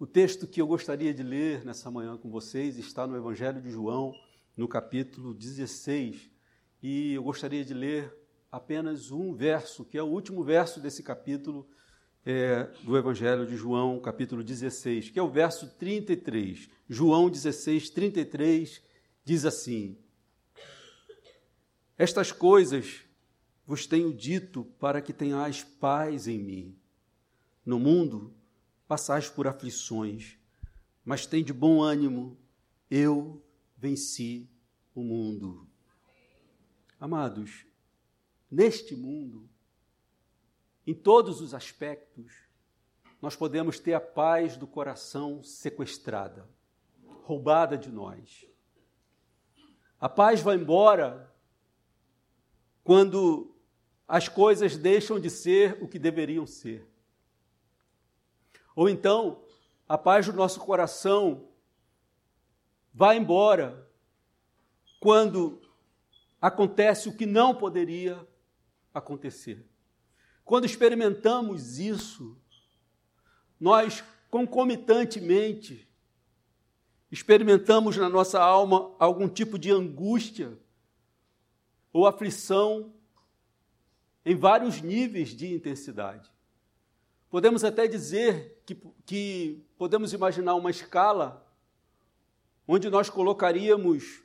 O texto que eu gostaria de ler nessa manhã com vocês está no Evangelho de João, no capítulo 16. E eu gostaria de ler apenas um verso, que é o último verso desse capítulo é, do Evangelho de João, capítulo 16, que é o verso 33. João 16, 33 diz assim: Estas coisas vos tenho dito para que tenhais paz em mim. No mundo passais por aflições, mas tem de bom ânimo, eu venci o mundo. Amados, neste mundo, em todos os aspectos, nós podemos ter a paz do coração sequestrada, roubada de nós. A paz vai embora quando as coisas deixam de ser o que deveriam ser. Ou então, a paz do nosso coração vai embora quando acontece o que não poderia acontecer. Quando experimentamos isso, nós concomitantemente experimentamos na nossa alma algum tipo de angústia ou aflição em vários níveis de intensidade. Podemos até dizer que, que podemos imaginar uma escala onde nós colocaríamos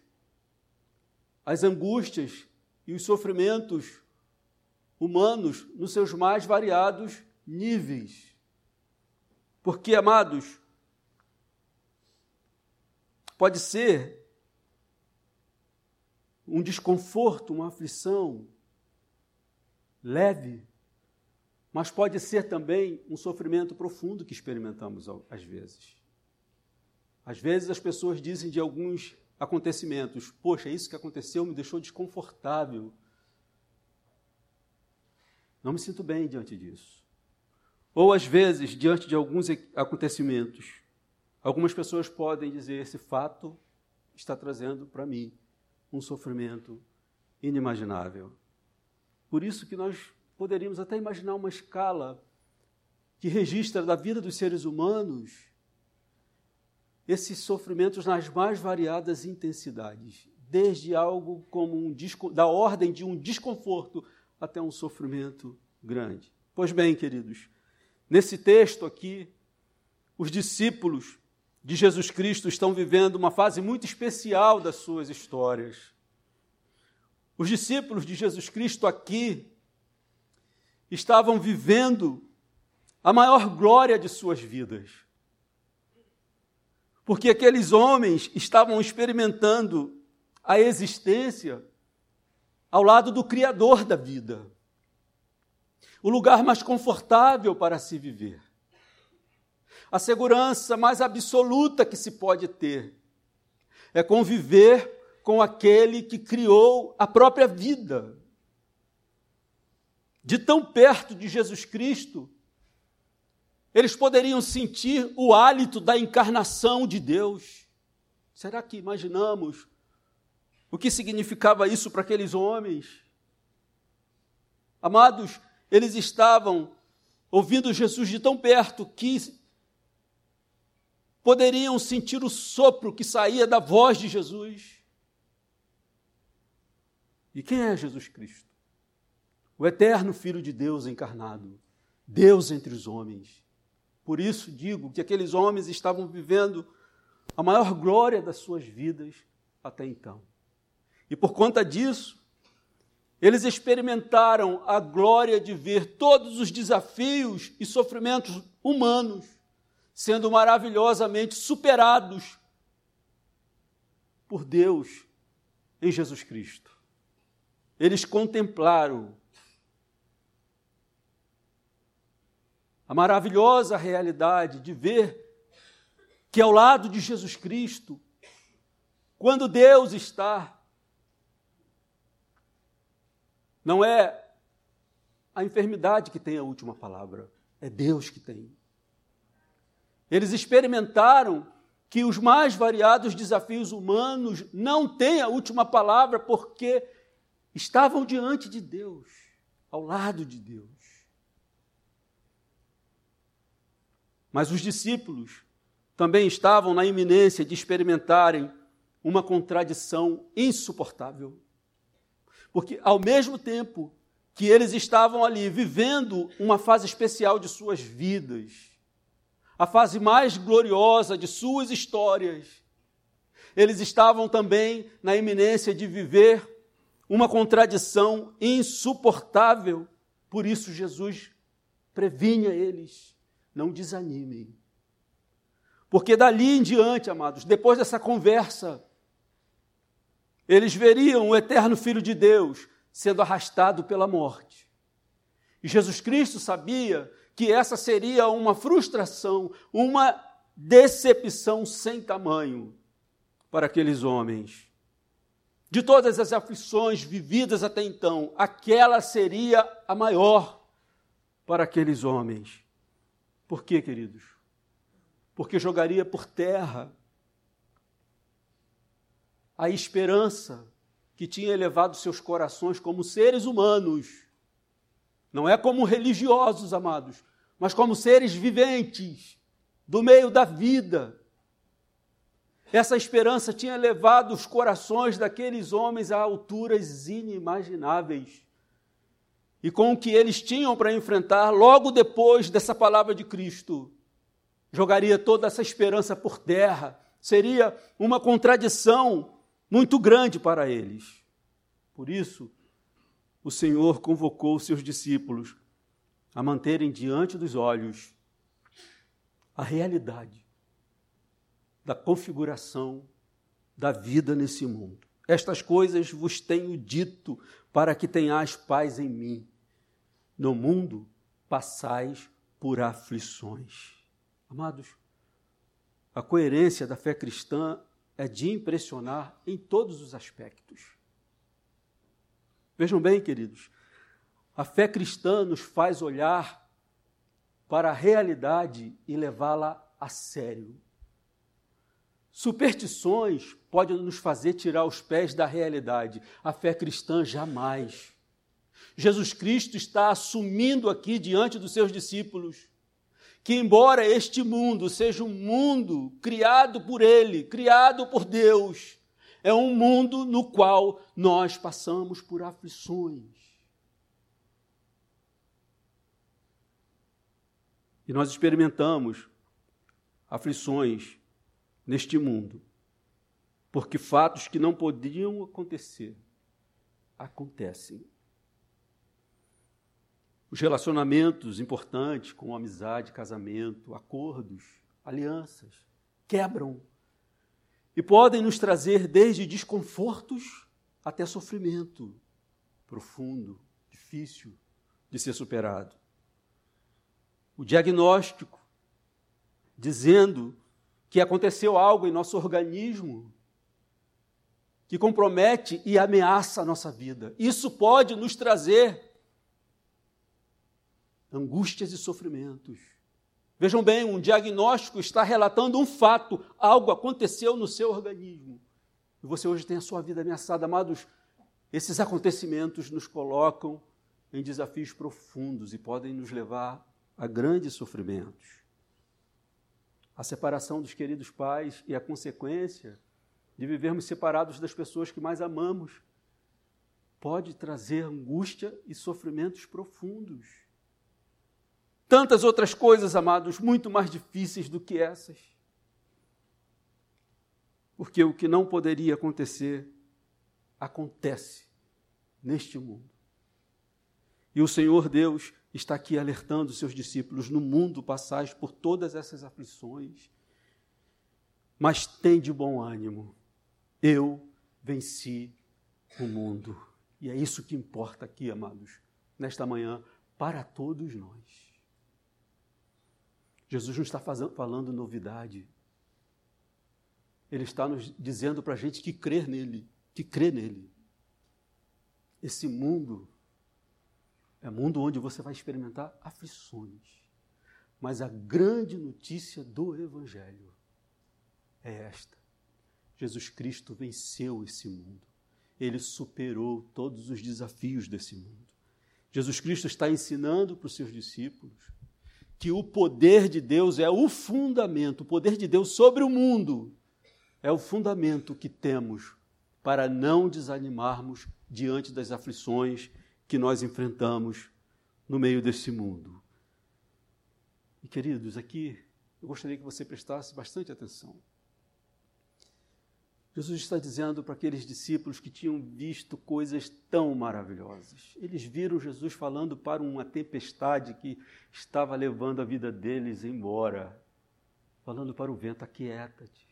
as angústias e os sofrimentos humanos nos seus mais variados níveis. Porque, amados, pode ser um desconforto, uma aflição leve, mas pode ser também um sofrimento profundo que experimentamos às vezes. Às vezes as pessoas dizem de alguns acontecimentos: Poxa, isso que aconteceu me deixou desconfortável. Não me sinto bem diante disso. Ou às vezes, diante de alguns acontecimentos, algumas pessoas podem dizer: Esse fato está trazendo para mim um sofrimento inimaginável. Por isso que nós poderíamos até imaginar uma escala que registra da vida dos seres humanos esses sofrimentos nas mais variadas intensidades, desde algo como um da ordem de um desconforto até um sofrimento grande. Pois bem, queridos, nesse texto aqui, os discípulos de Jesus Cristo estão vivendo uma fase muito especial das suas histórias. Os discípulos de Jesus Cristo aqui estavam vivendo a maior glória de suas vidas. Porque aqueles homens estavam experimentando a existência ao lado do Criador da vida. O lugar mais confortável para se viver. A segurança mais absoluta que se pode ter é conviver com aquele que criou a própria vida de tão perto de Jesus Cristo, eles poderiam sentir o hálito da encarnação de Deus. Será que imaginamos o que significava isso para aqueles homens? Amados, eles estavam ouvindo Jesus de tão perto que poderiam sentir o sopro que saía da voz de Jesus. E quem é Jesus Cristo? O eterno Filho de Deus encarnado, Deus entre os homens. Por isso digo que aqueles homens estavam vivendo a maior glória das suas vidas até então. E por conta disso, eles experimentaram a glória de ver todos os desafios e sofrimentos humanos sendo maravilhosamente superados por Deus em Jesus Cristo. Eles contemplaram a maravilhosa realidade de ver que ao lado de Jesus Cristo, quando Deus está, não é a enfermidade que tem a última palavra, é Deus que tem. Eles experimentaram que os mais variados desafios humanos não têm a última palavra porque estavam diante de Deus, ao lado de Deus. Mas os discípulos também estavam na iminência de experimentarem uma contradição insuportável. Porque, ao mesmo tempo que eles estavam ali vivendo uma fase especial de suas vidas, a fase mais gloriosa de suas histórias, eles estavam também na iminência de viver uma contradição insuportável. Por isso, Jesus previnha eles: não desanimem. Porque dali em diante, amados, depois dessa conversa, eles veriam o eterno Filho de Deus sendo arrastado pela morte. E Jesus Cristo sabia que essa seria uma frustração, uma decepção sem tamanho para aqueles homens. De todas as aflições vividas até então, aquela seria a maior para aqueles homens. Por quê, queridos? Porque jogaria por terra a esperança que tinha elevado seus corações como seres humanos. Não é como religiosos, amados, mas como seres viventes, do meio da vida. Essa esperança tinha levado os corações daqueles homens a alturas inimagináveis. E com o que eles tinham para enfrentar, logo depois dessa palavra de Cristo, jogaria toda essa esperança por terra. Seria uma contradição muito grande para eles. Por isso, o Senhor convocou seus discípulos a manterem diante dos olhos a realidade da configuração da vida nesse mundo. Estas coisas vos tenho dito para que tenhais paz em mim. No mundo passais por aflições. Amados, a coerência da fé cristã é de impressionar em todos os aspectos. Vejam bem, queridos, a fé cristã nos faz olhar para a realidade e levá-la a sério. Superstições podem nos fazer tirar os pés da realidade, a fé cristã jamais. Jesus Cristo está assumindo aqui diante dos seus discípulos que, embora este mundo seja um mundo criado por Ele, criado por Deus, é um mundo no qual nós passamos por aflições. E nós experimentamos aflições neste mundo, porque fatos que não podiam acontecer acontecem os relacionamentos importantes, como amizade, casamento, acordos, alianças, quebram e podem nos trazer desde desconfortos até sofrimento profundo, difícil de ser superado. O diagnóstico dizendo que aconteceu algo em nosso organismo que compromete e ameaça a nossa vida. Isso pode nos trazer angústias e sofrimentos. Vejam bem, um diagnóstico está relatando um fato, algo aconteceu no seu organismo. E você hoje tem a sua vida ameaçada. Amados, esses acontecimentos nos colocam em desafios profundos e podem nos levar a grandes sofrimentos. A separação dos queridos pais e a consequência de vivermos separados das pessoas que mais amamos pode trazer angústia e sofrimentos profundos tantas outras coisas, amados, muito mais difíceis do que essas. Porque o que não poderia acontecer, acontece neste mundo. E o Senhor Deus está aqui alertando seus discípulos: no mundo passais por todas essas aflições, mas tem de bom ânimo, eu venci o mundo. E é isso que importa aqui, amados, nesta manhã, para todos nós. Jesus não está fazendo, falando novidade. Ele está nos dizendo para a gente que crer nele, que crê nele. Esse mundo é mundo onde você vai experimentar aflições. Mas a grande notícia do Evangelho é esta: Jesus Cristo venceu esse mundo. Ele superou todos os desafios desse mundo. Jesus Cristo está ensinando para os seus discípulos que o poder de Deus é o fundamento, o poder de Deus sobre o mundo é o fundamento que temos para não desanimarmos diante das aflições que nós enfrentamos no meio desse mundo. E queridos, aqui eu gostaria que você prestasse bastante atenção. Jesus está dizendo para aqueles discípulos que tinham visto coisas tão maravilhosas. Eles viram Jesus falando para uma tempestade que estava levando a vida deles embora, falando para o vento: aquieta-te.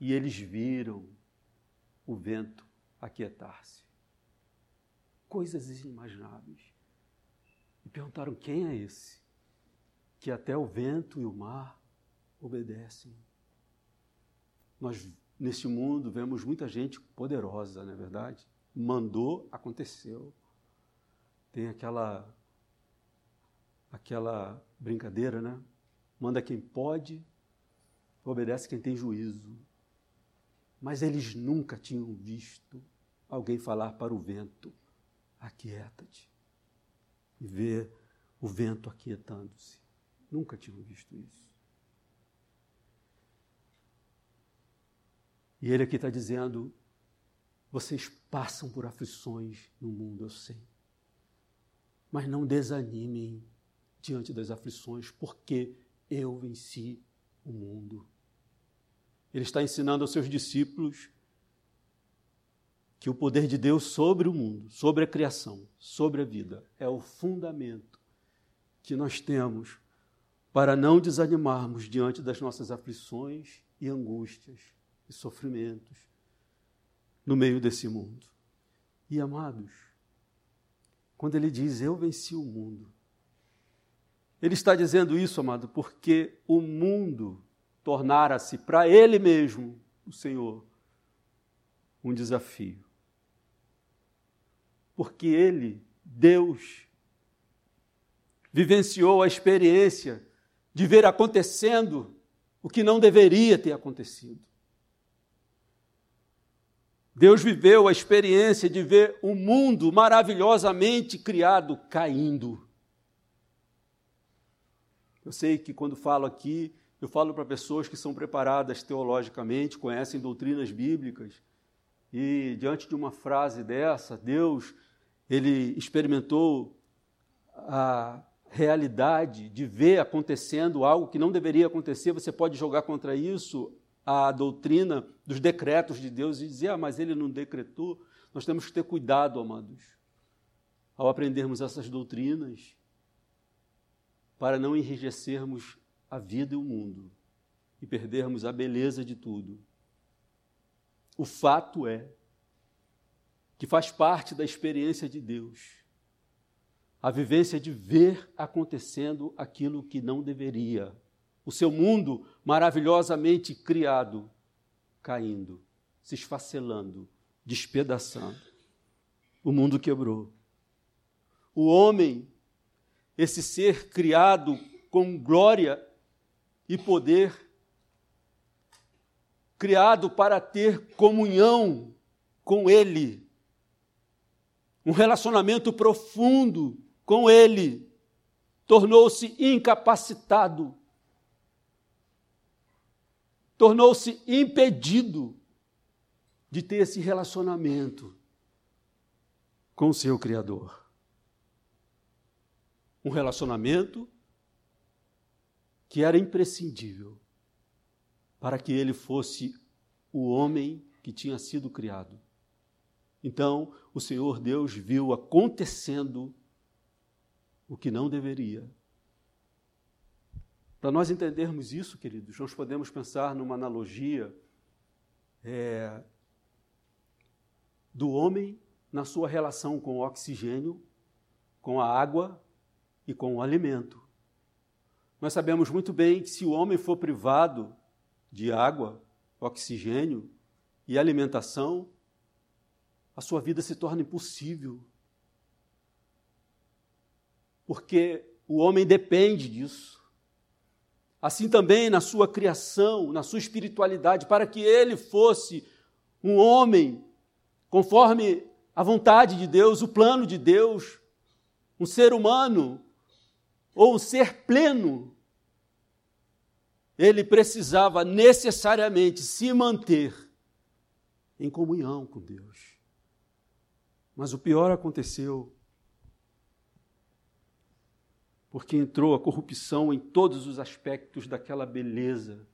E eles viram o vento aquietar-se. Coisas inimagináveis. E perguntaram: quem é esse? Que até o vento e o mar obedecem. Nós neste mundo vemos muita gente poderosa, não é verdade? Mandou, aconteceu. Tem aquela aquela brincadeira, né? Manda quem pode, obedece quem tem juízo. Mas eles nunca tinham visto alguém falar para o vento: aquieta-te. E ver o vento aquietando-se. Nunca tinham visto isso. E ele aqui está dizendo: vocês passam por aflições no mundo, eu sei. Mas não desanimem diante das aflições, porque eu venci o mundo. Ele está ensinando aos seus discípulos que o poder de Deus sobre o mundo, sobre a criação, sobre a vida, é o fundamento que nós temos para não desanimarmos diante das nossas aflições e angústias e sofrimentos no meio desse mundo. E amados, quando ele diz eu venci o mundo, ele está dizendo isso, amado, porque o mundo tornara-se para ele mesmo, o Senhor, um desafio. Porque ele, Deus, vivenciou a experiência de ver acontecendo o que não deveria ter acontecido. Deus viveu a experiência de ver o mundo maravilhosamente criado caindo. Eu sei que quando falo aqui, eu falo para pessoas que são preparadas teologicamente, conhecem doutrinas bíblicas, e diante de uma frase dessa, Deus, ele experimentou a realidade de ver acontecendo algo que não deveria acontecer, você pode jogar contra isso a doutrina dos decretos de Deus e dizer, ah, mas ele não decretou. Nós temos que ter cuidado, amados, ao aprendermos essas doutrinas, para não enrijecermos a vida e o mundo e perdermos a beleza de tudo. O fato é que faz parte da experiência de Deus a vivência de ver acontecendo aquilo que não deveria o seu mundo maravilhosamente criado caindo, se esfacelando, despedaçando. O mundo quebrou. O homem, esse ser criado com glória e poder, criado para ter comunhão com Ele, um relacionamento profundo com Ele, tornou-se incapacitado tornou-se impedido de ter esse relacionamento com o seu Criador. Um relacionamento que era imprescindível para que ele fosse o homem que tinha sido criado. Então, o Senhor Deus viu acontecendo o que não deveria para nós entendermos isso, queridos, nós podemos pensar numa analogia é, do homem na sua relação com o oxigênio, com a água e com o alimento. Nós sabemos muito bem que se o homem for privado de água, oxigênio e alimentação, a sua vida se torna impossível. Porque o homem depende disso assim também na sua criação, na sua espiritualidade, para que ele fosse um homem conforme a vontade de Deus, o plano de Deus, um ser humano ou ser pleno, ele precisava necessariamente se manter em comunhão com Deus. Mas o pior aconteceu porque entrou a corrupção em todos os aspectos daquela beleza,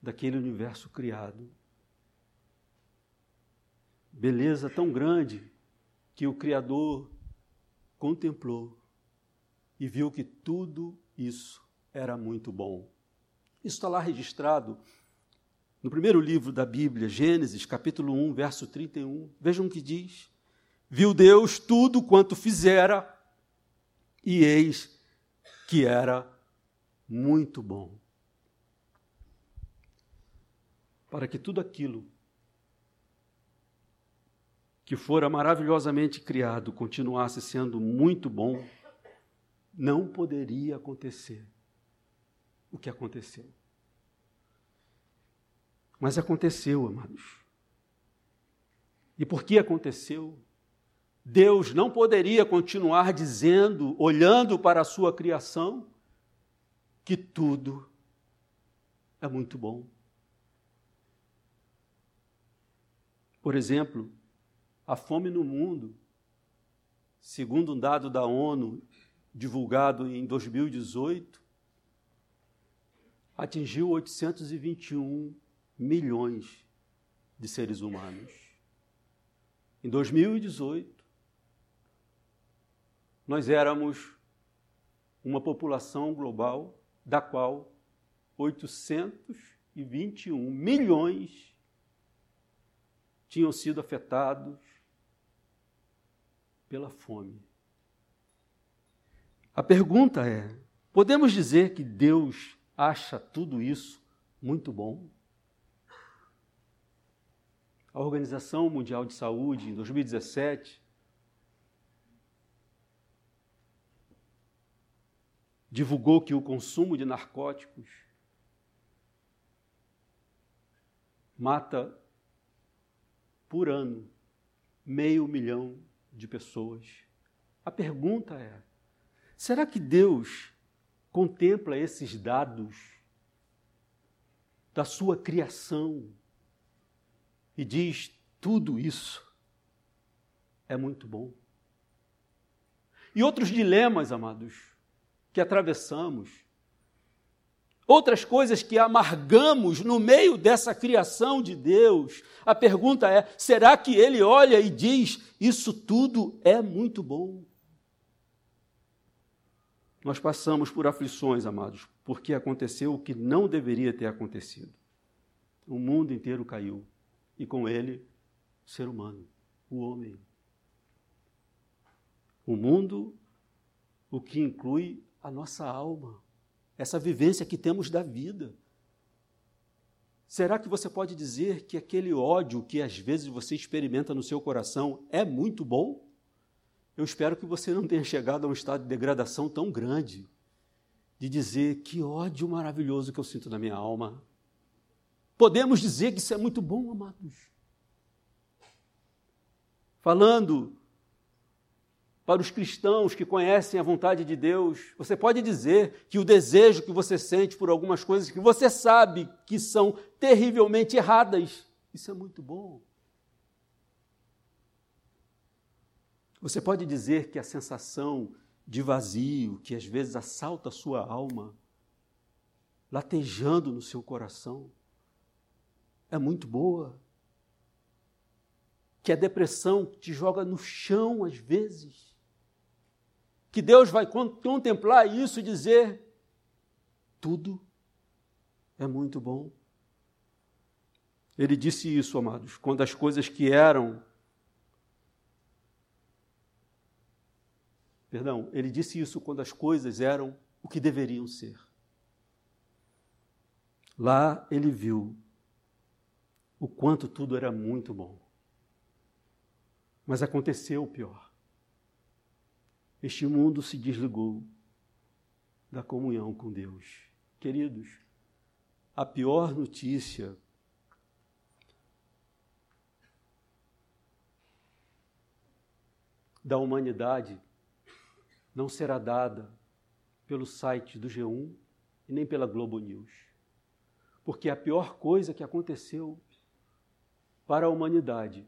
daquele universo criado. Beleza tão grande que o Criador contemplou e viu que tudo isso era muito bom. Isso está lá registrado no primeiro livro da Bíblia, Gênesis, capítulo 1, verso 31. Vejam o que diz. Viu Deus tudo quanto fizera, e eis que era muito bom. Para que tudo aquilo que fora maravilhosamente criado continuasse sendo muito bom, não poderia acontecer o que aconteceu. Mas aconteceu, amados. E por que aconteceu? Deus não poderia continuar dizendo, olhando para a sua criação, que tudo é muito bom. Por exemplo, a fome no mundo, segundo um dado da ONU divulgado em 2018, atingiu 821 milhões de seres humanos. Em 2018, nós éramos uma população global da qual 821 milhões tinham sido afetados pela fome. A pergunta é: podemos dizer que Deus acha tudo isso muito bom? A Organização Mundial de Saúde, em 2017, divulgou que o consumo de narcóticos mata por ano meio milhão de pessoas. A pergunta é: será que Deus contempla esses dados da sua criação e diz: tudo isso é muito bom. E outros dilemas, amados, que atravessamos, outras coisas que amargamos no meio dessa criação de Deus. A pergunta é: será que Ele olha e diz: isso tudo é muito bom? Nós passamos por aflições, amados, porque aconteceu o que não deveria ter acontecido. O mundo inteiro caiu e com ele o ser humano, o homem. O mundo, o que inclui a nossa alma, essa vivência que temos da vida. Será que você pode dizer que aquele ódio que às vezes você experimenta no seu coração é muito bom? Eu espero que você não tenha chegado a um estado de degradação tão grande de dizer que ódio maravilhoso que eu sinto na minha alma. Podemos dizer que isso é muito bom, amados. Falando para os cristãos que conhecem a vontade de Deus, você pode dizer que o desejo que você sente por algumas coisas que você sabe que são terrivelmente erradas, isso é muito bom. Você pode dizer que a sensação de vazio que às vezes assalta a sua alma, latejando no seu coração, é muito boa. Que a depressão te joga no chão às vezes. Que Deus vai contemplar isso e dizer: tudo é muito bom. Ele disse isso, amados, quando as coisas que eram. Perdão, ele disse isso quando as coisas eram o que deveriam ser. Lá ele viu o quanto tudo era muito bom. Mas aconteceu o pior. Este mundo se desligou da comunhão com Deus. Queridos, a pior notícia da humanidade não será dada pelo site do G1 e nem pela Globo News. Porque a pior coisa que aconteceu para a humanidade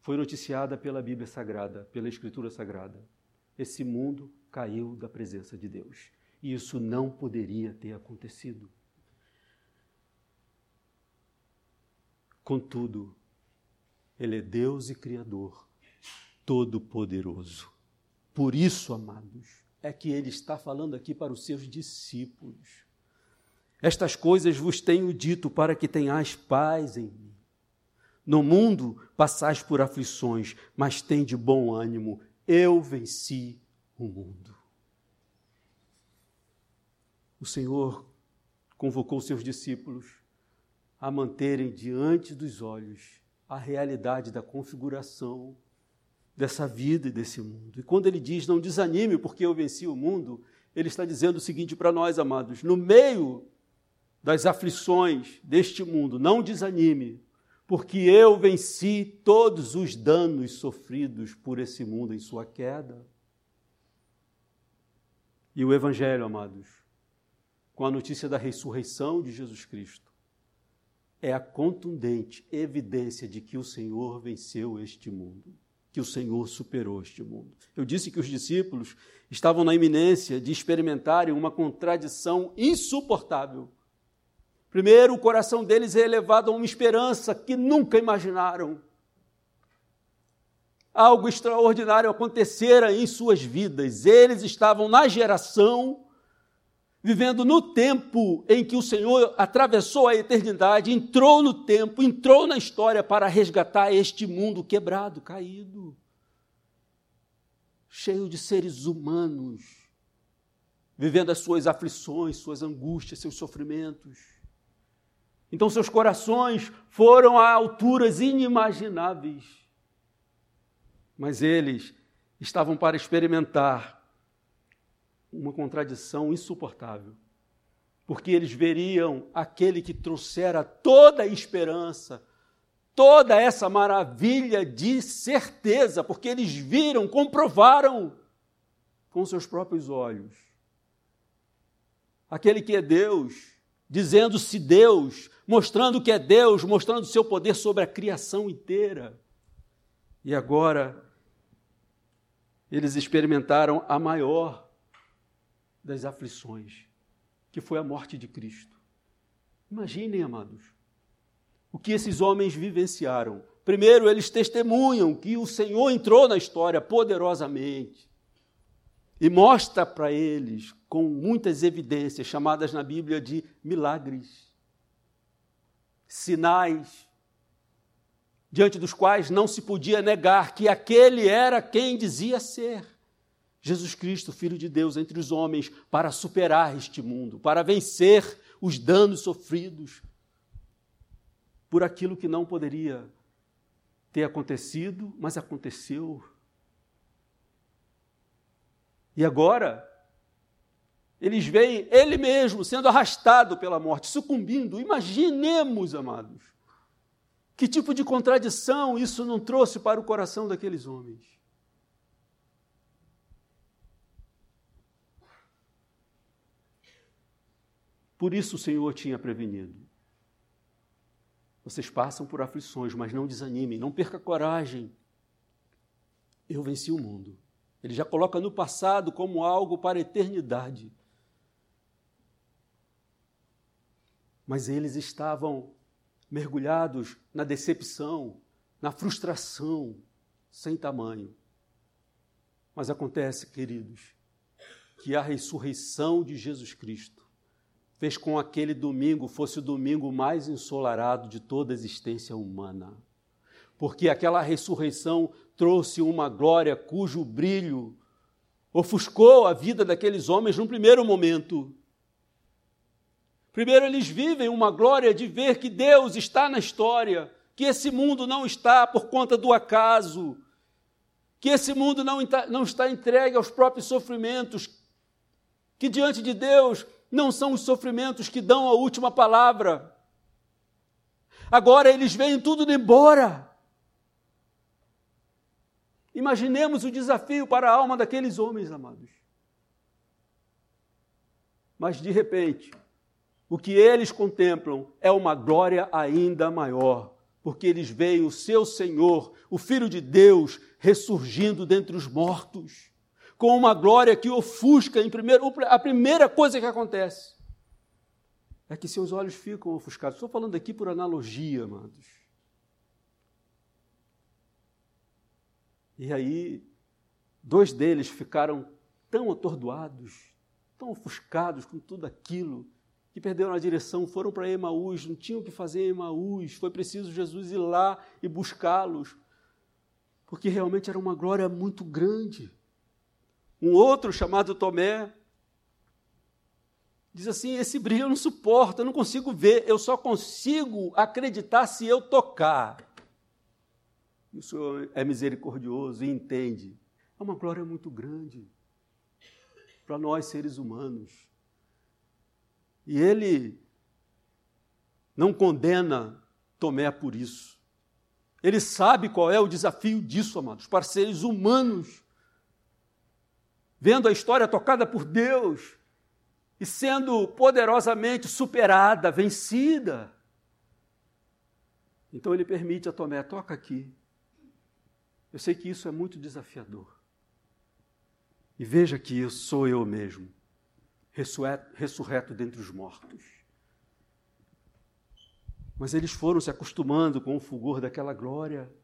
foi noticiada pela Bíblia Sagrada, pela Escritura Sagrada. Esse mundo caiu da presença de Deus. E isso não poderia ter acontecido. Contudo, Ele é Deus e Criador, Todo-Poderoso. Por isso, amados, é que Ele está falando aqui para os seus discípulos. Estas coisas vos tenho dito para que tenhais paz em mim. No mundo passais por aflições, mas tem de bom ânimo. Eu venci o mundo. O Senhor convocou seus discípulos a manterem diante dos olhos a realidade da configuração dessa vida e desse mundo. E quando ele diz não desanime porque eu venci o mundo, ele está dizendo o seguinte para nós, amados: no meio das aflições deste mundo, não desanime, porque eu venci todos os danos sofridos por esse mundo em sua queda. E o Evangelho, amados, com a notícia da ressurreição de Jesus Cristo, é a contundente evidência de que o Senhor venceu este mundo, que o Senhor superou este mundo. Eu disse que os discípulos estavam na iminência de experimentarem uma contradição insuportável Primeiro, o coração deles é elevado a uma esperança que nunca imaginaram. Algo extraordinário acontecera em suas vidas. Eles estavam na geração, vivendo no tempo em que o Senhor atravessou a eternidade, entrou no tempo, entrou na história para resgatar este mundo quebrado, caído, cheio de seres humanos, vivendo as suas aflições, suas angústias, seus sofrimentos. Então seus corações foram a alturas inimagináveis. Mas eles estavam para experimentar uma contradição insuportável. Porque eles veriam aquele que trouxera toda a esperança, toda essa maravilha de certeza, porque eles viram, comprovaram com seus próprios olhos. Aquele que é Deus, dizendo-se Deus, mostrando que é Deus, mostrando seu poder sobre a criação inteira. E agora eles experimentaram a maior das aflições, que foi a morte de Cristo. Imaginem, amados, o que esses homens vivenciaram. Primeiro, eles testemunham que o Senhor entrou na história poderosamente e mostra para eles, com muitas evidências, chamadas na Bíblia de milagres sinais, diante dos quais não se podia negar que aquele era quem dizia ser. Jesus Cristo, Filho de Deus entre os homens, para superar este mundo, para vencer os danos sofridos por aquilo que não poderia ter acontecido, mas aconteceu. E agora, eles veem ele mesmo sendo arrastado pela morte, sucumbindo. Imaginemos, amados, que tipo de contradição isso não trouxe para o coração daqueles homens. Por isso o Senhor tinha prevenido. Vocês passam por aflições, mas não desanimem, não perca coragem. Eu venci o mundo. Ele já coloca no passado como algo para a eternidade. mas eles estavam mergulhados na decepção, na frustração sem tamanho. Mas acontece, queridos, que a ressurreição de Jesus Cristo fez com que aquele domingo fosse o domingo mais ensolarado de toda a existência humana. Porque aquela ressurreição trouxe uma glória cujo brilho ofuscou a vida daqueles homens num primeiro momento, Primeiro, eles vivem uma glória de ver que Deus está na história, que esse mundo não está por conta do acaso, que esse mundo não está entregue aos próprios sofrimentos, que diante de Deus não são os sofrimentos que dão a última palavra. Agora eles veem tudo embora. Imaginemos o desafio para a alma daqueles homens, amados. Mas de repente, o que eles contemplam é uma glória ainda maior, porque eles veem o seu Senhor, o Filho de Deus, ressurgindo dentre os mortos, com uma glória que ofusca em primeiro, a primeira coisa que acontece é que seus olhos ficam ofuscados. Estou falando aqui por analogia, amados. E aí, dois deles ficaram tão atordoados, tão ofuscados com tudo aquilo, que perderam a direção, foram para Emaús, não tinham o que fazer em Emaús, foi preciso Jesus ir lá e buscá-los, porque realmente era uma glória muito grande. Um outro chamado Tomé diz assim: Esse brilho eu não suporto, eu não consigo ver, eu só consigo acreditar se eu tocar. O Senhor é misericordioso e entende. É uma glória muito grande para nós seres humanos. E ele não condena Tomé por isso. Ele sabe qual é o desafio disso, amados, para seres humanos. Vendo a história tocada por Deus e sendo poderosamente superada, vencida. Então ele permite a Tomé, toca aqui. Eu sei que isso é muito desafiador. E veja que eu sou eu mesmo, ressurreto dentre os mortos. Mas eles foram se acostumando com o fulgor daquela glória.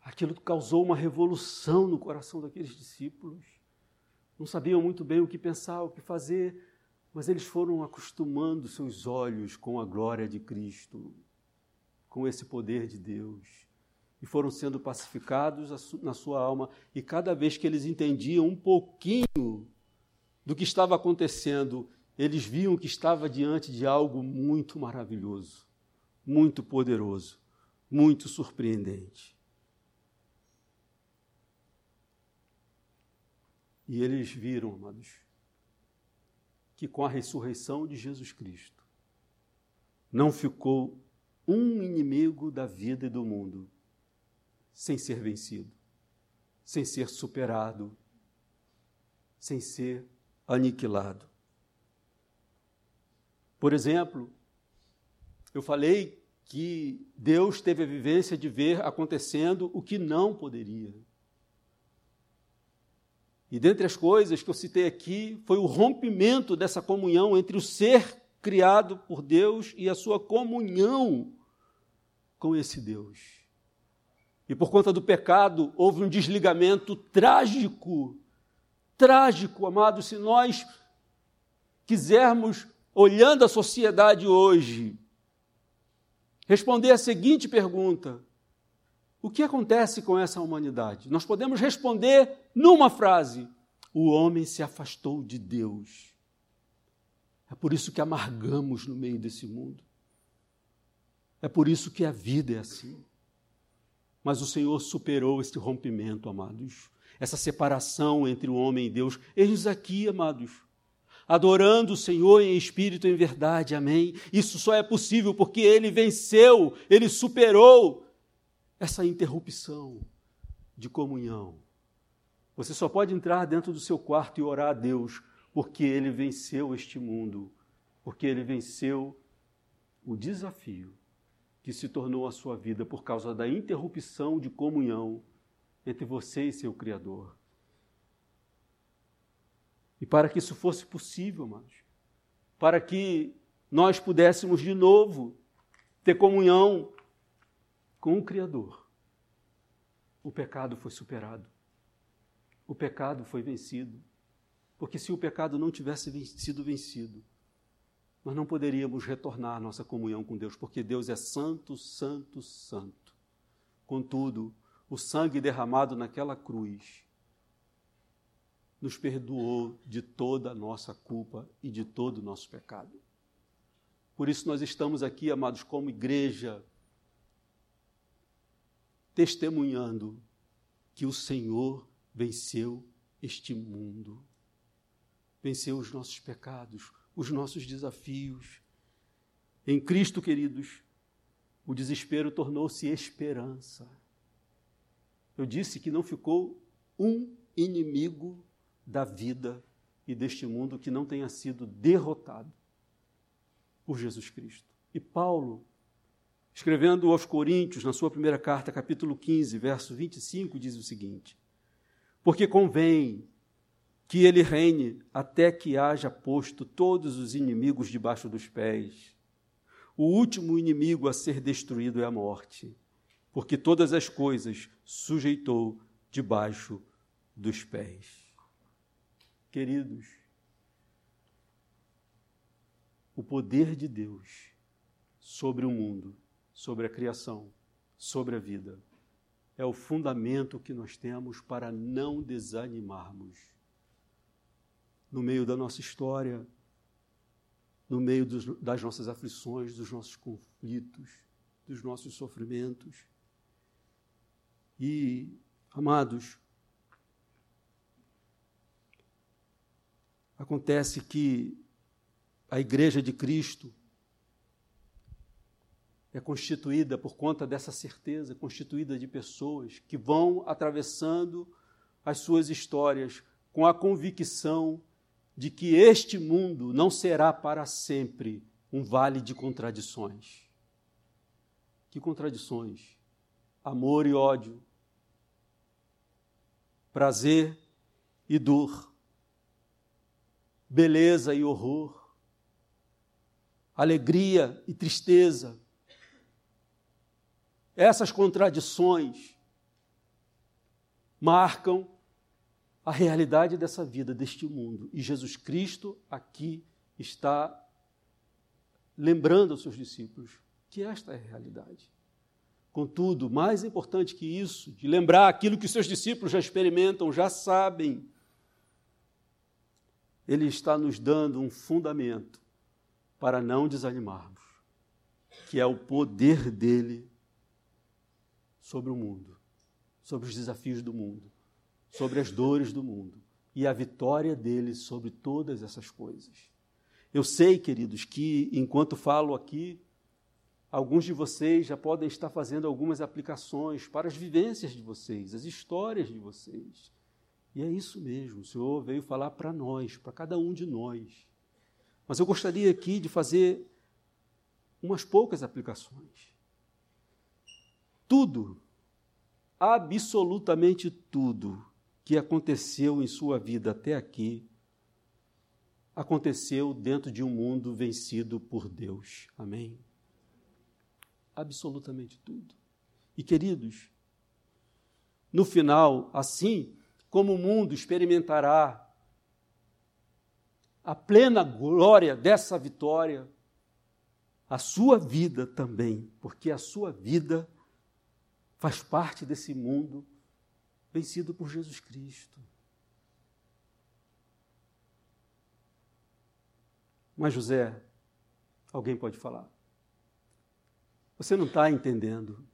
Aquilo causou uma revolução no coração daqueles discípulos. Não sabiam muito bem o que pensar, o que fazer, mas eles foram acostumando seus olhos com a glória de Cristo, com esse poder de Deus e foram sendo pacificados na sua alma. E cada vez que eles entendiam um pouquinho do que estava acontecendo, eles viam que estava diante de algo muito maravilhoso, muito poderoso, muito surpreendente. E eles viram, amados, que com a ressurreição de Jesus Cristo não ficou um inimigo da vida e do mundo sem ser vencido, sem ser superado, sem ser aniquilado. Por exemplo, eu falei que Deus teve a vivência de ver acontecendo o que não poderia. E dentre as coisas que eu citei aqui, foi o rompimento dessa comunhão entre o ser criado por Deus e a sua comunhão com esse Deus. E por conta do pecado, houve um desligamento trágico. Trágico, amados, se nós quisermos, olhando a sociedade hoje, responder a seguinte pergunta: o que acontece com essa humanidade? Nós podemos responder numa frase: o homem se afastou de Deus. É por isso que amargamos no meio desse mundo. É por isso que a vida é assim. Mas o Senhor superou este rompimento, amados, essa separação entre o homem e Deus. Eis aqui, amados, adorando o Senhor em espírito e em verdade, amém? Isso só é possível porque ele venceu, ele superou essa interrupção de comunhão. Você só pode entrar dentro do seu quarto e orar a Deus porque ele venceu este mundo, porque ele venceu o desafio que se tornou a sua vida por causa da interrupção de comunhão entre você e seu Criador. E para que isso fosse possível, para que nós pudéssemos de novo ter comunhão com o Criador, o pecado foi superado. O pecado foi vencido. Porque se o pecado não tivesse sido vencido, nós não poderíamos retornar à nossa comunhão com Deus, porque Deus é santo, santo, santo. Contudo, o sangue derramado naquela cruz nos perdoou de toda a nossa culpa e de todo o nosso pecado. Por isso nós estamos aqui, amados, como igreja, testemunhando que o Senhor venceu este mundo, venceu os nossos pecados, os nossos desafios. Em Cristo, queridos, o desespero tornou-se esperança. Eu disse que não ficou um inimigo da vida e deste mundo que não tenha sido derrotado por Jesus Cristo. E Paulo, escrevendo aos Coríntios, na sua primeira carta, capítulo 15, verso 25, diz o seguinte: Porque convém que ele reine até que haja posto todos os inimigos debaixo dos pés. O último inimigo a ser destruído é a morte, porque todas as coisas sujeitou debaixo dos pés. Queridos, o poder de Deus sobre o mundo, sobre a criação, sobre a vida, é o fundamento que nós temos para não desanimarmos. No meio da nossa história, no meio dos, das nossas aflições, dos nossos conflitos, dos nossos sofrimentos. E, amados, Acontece que a Igreja de Cristo é constituída por conta dessa certeza, constituída de pessoas que vão atravessando as suas histórias com a convicção de que este mundo não será para sempre um vale de contradições. Que contradições? Amor e ódio, prazer e dor, beleza e horror, alegria e tristeza. Essas contradições marcam a realidade dessa vida, deste mundo. E Jesus Cristo aqui está lembrando aos seus discípulos que esta é a realidade. Contudo, mais importante que isso, de lembrar aquilo que os seus discípulos já experimentam, já sabem, ele está nos dando um fundamento para não desanimarmos, que é o poder dele sobre o mundo, sobre os desafios do mundo, sobre as dores do mundo e a vitória dele sobre todas essas coisas. Eu sei, queridos, que enquanto falo aqui, alguns de vocês já podem estar fazendo algumas aplicações para as vivências de vocês, as histórias de vocês. E é isso mesmo, o Senhor veio falar para nós, para cada um de nós. Mas eu gostaria aqui de fazer umas poucas aplicações. Tudo, absolutamente tudo que aconteceu em sua vida até aqui, aconteceu dentro de um mundo vencido por Deus. Amém? Absolutamente tudo. E queridos, no final, assim, como o mundo experimentará a plena glória dessa vitória, a sua vida também, porque a sua vida faz parte desse mundo vencido por Jesus Cristo. Mas, José, alguém pode falar. Você não está entendendo.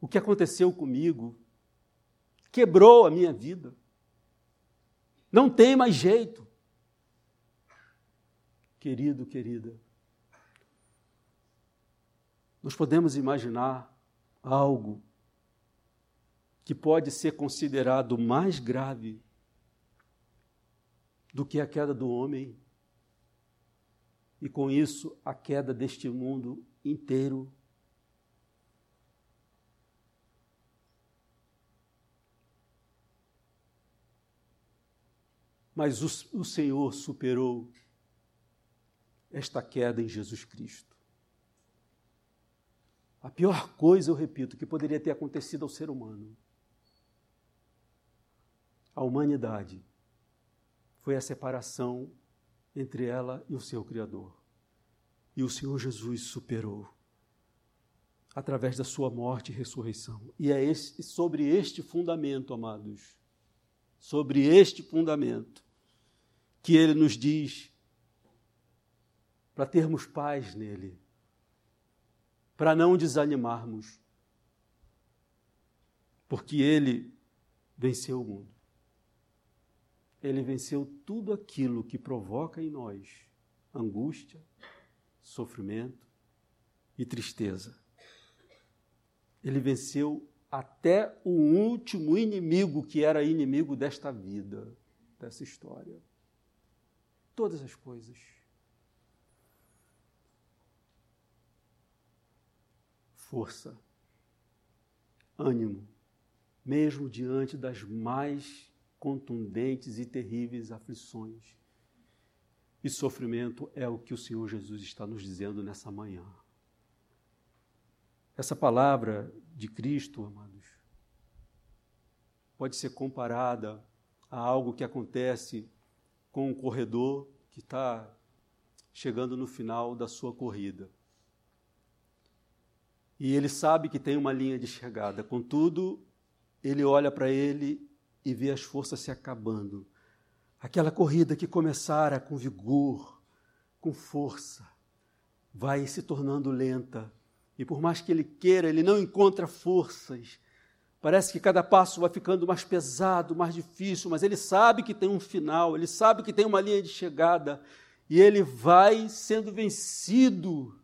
O que aconteceu comigo quebrou a minha vida. Não tem mais jeito. Querido, querida, nós podemos imaginar algo que pode ser considerado mais grave do que a queda do homem e com isso a queda deste mundo inteiro Mas o, o Senhor superou esta queda em Jesus Cristo. A pior coisa, eu repito, que poderia ter acontecido ao ser humano, a humanidade, foi a separação entre ela e o seu Criador. E o Senhor Jesus superou através da sua morte e ressurreição. E é esse, sobre este fundamento, amados, sobre este fundamento, que ele nos diz para termos paz nele, para não desanimarmos, porque ele venceu o mundo. Ele venceu tudo aquilo que provoca em nós angústia, sofrimento e tristeza. Ele venceu até o último inimigo que era inimigo desta vida dessa história. Todas as coisas. Força, ânimo, mesmo diante das mais contundentes e terríveis aflições e sofrimento, é o que o Senhor Jesus está nos dizendo nessa manhã. Essa palavra de Cristo, amados, pode ser comparada a algo que acontece com um corredor que está chegando no final da sua corrida. E ele sabe que tem uma linha de chegada, contudo, ele olha para ele e vê as forças se acabando. Aquela corrida que começara com vigor, com força, vai se tornando lenta. E por mais que ele queira, ele não encontra forças Parece que cada passo vai ficando mais pesado, mais difícil, mas ele sabe que tem um final, ele sabe que tem uma linha de chegada, e ele vai sendo vencido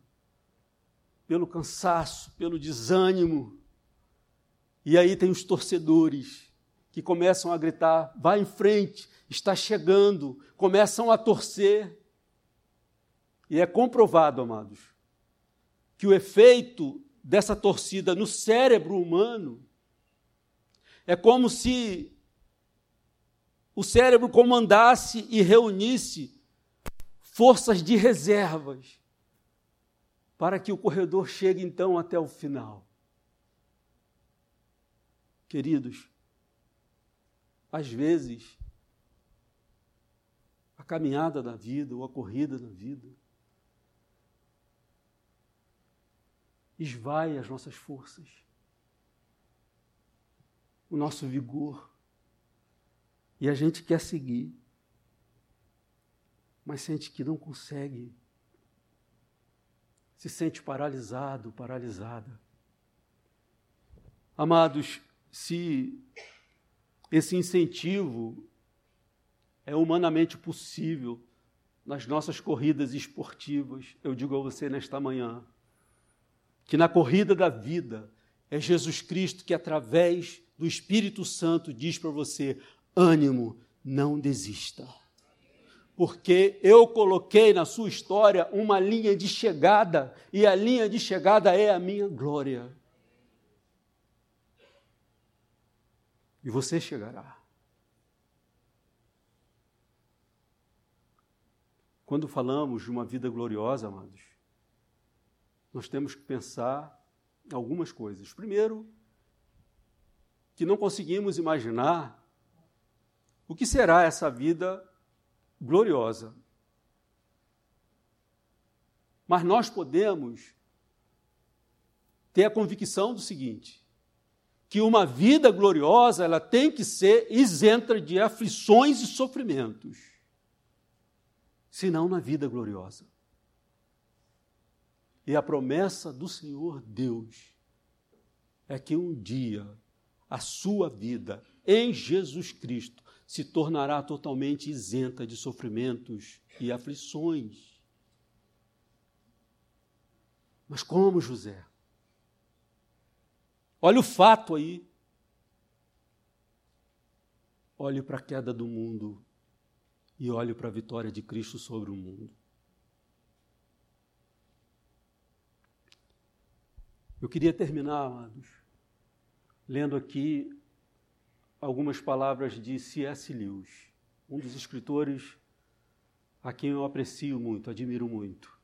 pelo cansaço, pelo desânimo. E aí tem os torcedores que começam a gritar: vai em frente, está chegando, começam a torcer. E é comprovado, amados, que o efeito dessa torcida no cérebro humano é como se o cérebro comandasse e reunisse forças de reservas para que o corredor chegue então até o final. Queridos, às vezes, a caminhada da vida ou a corrida da vida esvai as nossas forças o nosso vigor. E a gente quer seguir, mas sente que não consegue. Se sente paralisado, paralisada. Amados, se esse incentivo é humanamente possível nas nossas corridas esportivas, eu digo a você nesta manhã, que na corrida da vida é Jesus Cristo que, através do Espírito Santo diz para você: ânimo, não desista. Porque eu coloquei na sua história uma linha de chegada, e a linha de chegada é a minha glória. E você chegará. Quando falamos de uma vida gloriosa, amados, nós temos que pensar algumas coisas. Primeiro, que não conseguimos imaginar o que será essa vida gloriosa. Mas nós podemos ter a convicção do seguinte: que uma vida gloriosa ela tem que ser isenta de aflições e sofrimentos. Senão, na vida gloriosa. E a promessa do Senhor Deus é que um dia a sua vida em Jesus Cristo se tornará totalmente isenta de sofrimentos e aflições. Mas como José? Olha o fato aí. Olhe para a queda do mundo e olhe para a vitória de Cristo sobre o mundo. Eu queria terminar, amados, lendo aqui algumas palavras de C.S. Lewis, um dos escritores a quem eu aprecio muito, admiro muito.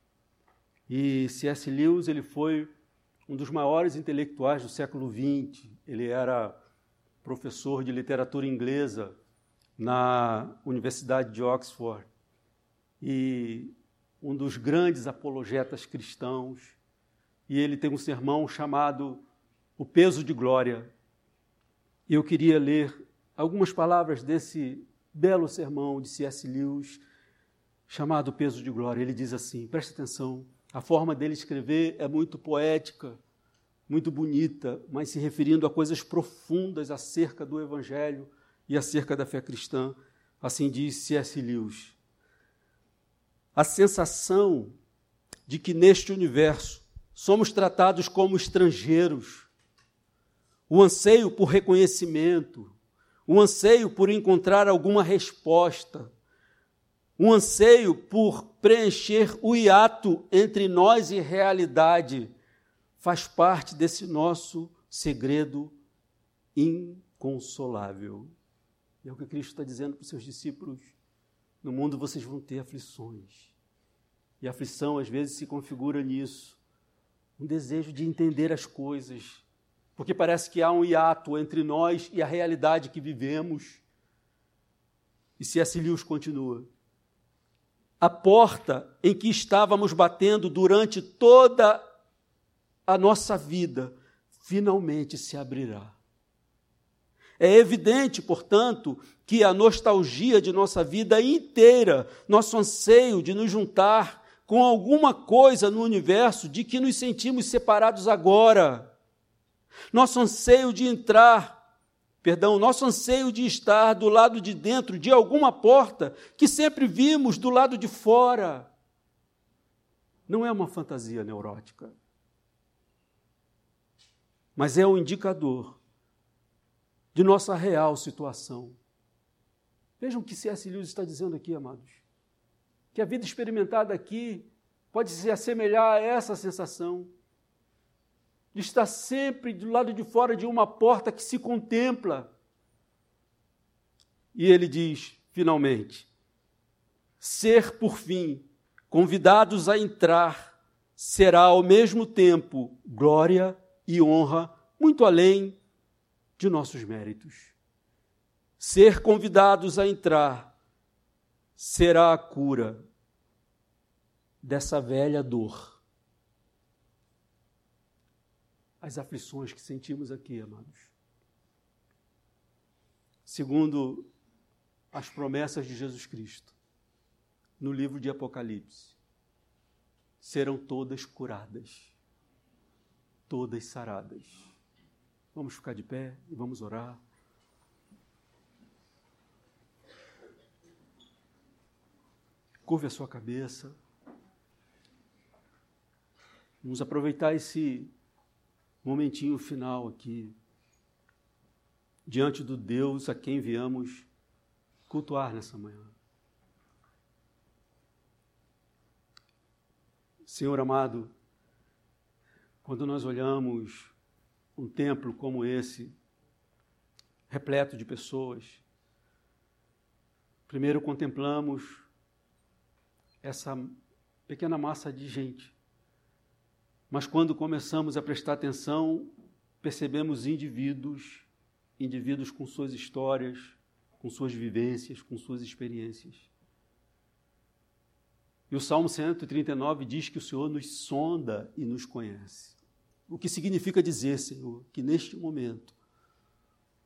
E C.S. Lewis ele foi um dos maiores intelectuais do século XX. Ele era professor de literatura inglesa na Universidade de Oxford e um dos grandes apologetas cristãos. E ele tem um sermão chamado O Peso de Glória, e eu queria ler algumas palavras desse belo sermão de C.S. Lewis, chamado Peso de Glória. Ele diz assim: preste atenção, a forma dele escrever é muito poética, muito bonita, mas se referindo a coisas profundas acerca do Evangelho e acerca da fé cristã. Assim diz C.S. Lewis. A sensação de que neste universo somos tratados como estrangeiros o anseio por reconhecimento, um anseio por encontrar alguma resposta, um anseio por preencher o hiato entre nós e realidade, faz parte desse nosso segredo inconsolável. É o que Cristo está dizendo para os seus discípulos: no mundo vocês vão ter aflições. E a aflição às vezes se configura nisso um desejo de entender as coisas, porque parece que há um hiato entre nós e a realidade que vivemos. E C.S. Lewis continua. A porta em que estávamos batendo durante toda a nossa vida finalmente se abrirá. É evidente, portanto, que a nostalgia de nossa vida inteira, nosso anseio de nos juntar com alguma coisa no universo de que nos sentimos separados agora, nosso anseio de entrar, perdão, nosso anseio de estar do lado de dentro de alguma porta que sempre vimos do lado de fora, não é uma fantasia neurótica, mas é um indicador de nossa real situação. Vejam o que C.S. Lewis está dizendo aqui, amados. Que a vida experimentada aqui pode se assemelhar a essa sensação de estar sempre do lado de fora de uma porta que se contempla. E ele diz, finalmente, ser, por fim, convidados a entrar será ao mesmo tempo glória e honra, muito além de nossos méritos. Ser convidados a entrar será a cura dessa velha dor as aflições que sentimos aqui, amados. Segundo as promessas de Jesus Cristo, no livro de Apocalipse, serão todas curadas, todas saradas. Vamos ficar de pé e vamos orar. Curve a sua cabeça. Vamos aproveitar esse momentinho final aqui, diante do Deus a quem viemos cultuar nessa manhã. Senhor amado, quando nós olhamos um templo como esse, repleto de pessoas, primeiro contemplamos essa pequena massa de gente mas quando começamos a prestar atenção, percebemos indivíduos, indivíduos com suas histórias, com suas vivências, com suas experiências. E o Salmo 139 diz que o Senhor nos sonda e nos conhece. O que significa dizer, Senhor, que neste momento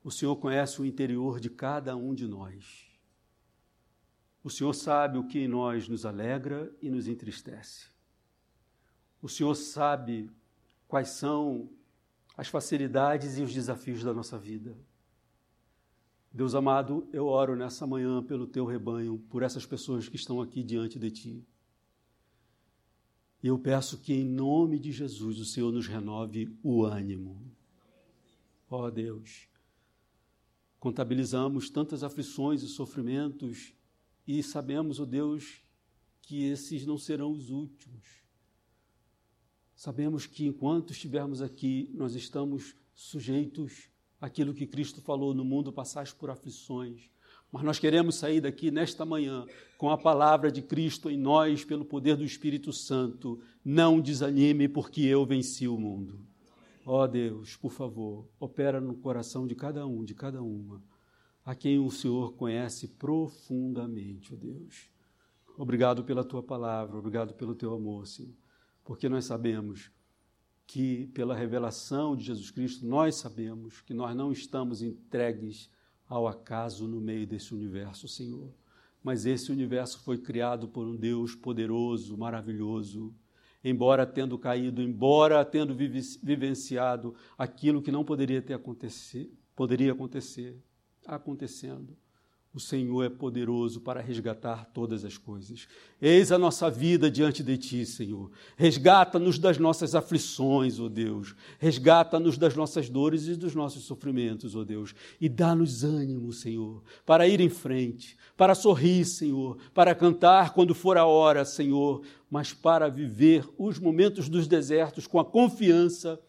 o Senhor conhece o interior de cada um de nós. O Senhor sabe o que em nós nos alegra e nos entristece. O Senhor sabe quais são as facilidades e os desafios da nossa vida. Deus amado, eu oro nessa manhã pelo teu rebanho, por essas pessoas que estão aqui diante de ti. E eu peço que, em nome de Jesus, o Senhor nos renove o ânimo. Ó oh, Deus, contabilizamos tantas aflições e sofrimentos e sabemos, ó oh Deus, que esses não serão os últimos. Sabemos que enquanto estivermos aqui, nós estamos sujeitos àquilo que Cristo falou: no mundo passais por aflições. Mas nós queremos sair daqui nesta manhã com a palavra de Cristo em nós, pelo poder do Espírito Santo. Não desanime, porque eu venci o mundo. Ó oh Deus, por favor, opera no coração de cada um, de cada uma, a quem o Senhor conhece profundamente, ó oh Deus. Obrigado pela tua palavra, obrigado pelo teu amor, Senhor porque nós sabemos que, pela revelação de Jesus Cristo, nós sabemos que nós não estamos entregues ao acaso no meio desse universo, Senhor. Mas esse universo foi criado por um Deus poderoso, maravilhoso. Embora tendo caído, embora tendo vivenciado aquilo que não poderia ter acontecer, poderia acontecer, acontecendo, o Senhor é poderoso para resgatar todas as coisas. Eis a nossa vida diante de Ti, Senhor. Resgata-nos das nossas aflições, ó oh Deus. Resgata-nos das nossas dores e dos nossos sofrimentos, ó oh Deus. E dá-nos ânimo, Senhor, para ir em frente, para sorrir, Senhor, para cantar quando for a hora, Senhor, mas para viver os momentos dos desertos com a confiança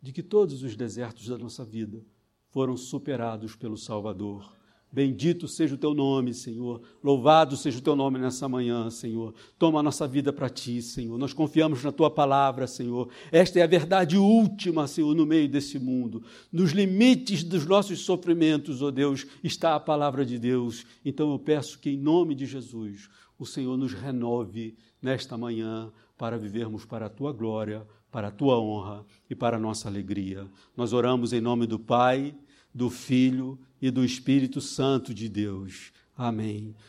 de que todos os desertos da nossa vida foram superados pelo Salvador Bendito seja o teu nome, Senhor. Louvado seja o teu nome nessa manhã, Senhor. Toma a nossa vida para ti, Senhor. Nós confiamos na tua palavra, Senhor. Esta é a verdade última, Senhor, no meio desse mundo. Nos limites dos nossos sofrimentos, ó oh Deus, está a palavra de Deus. Então eu peço que, em nome de Jesus, o Senhor nos renove nesta manhã para vivermos para a tua glória, para a tua honra e para a nossa alegria. Nós oramos em nome do Pai do Filho e do Espírito Santo de Deus. Amém.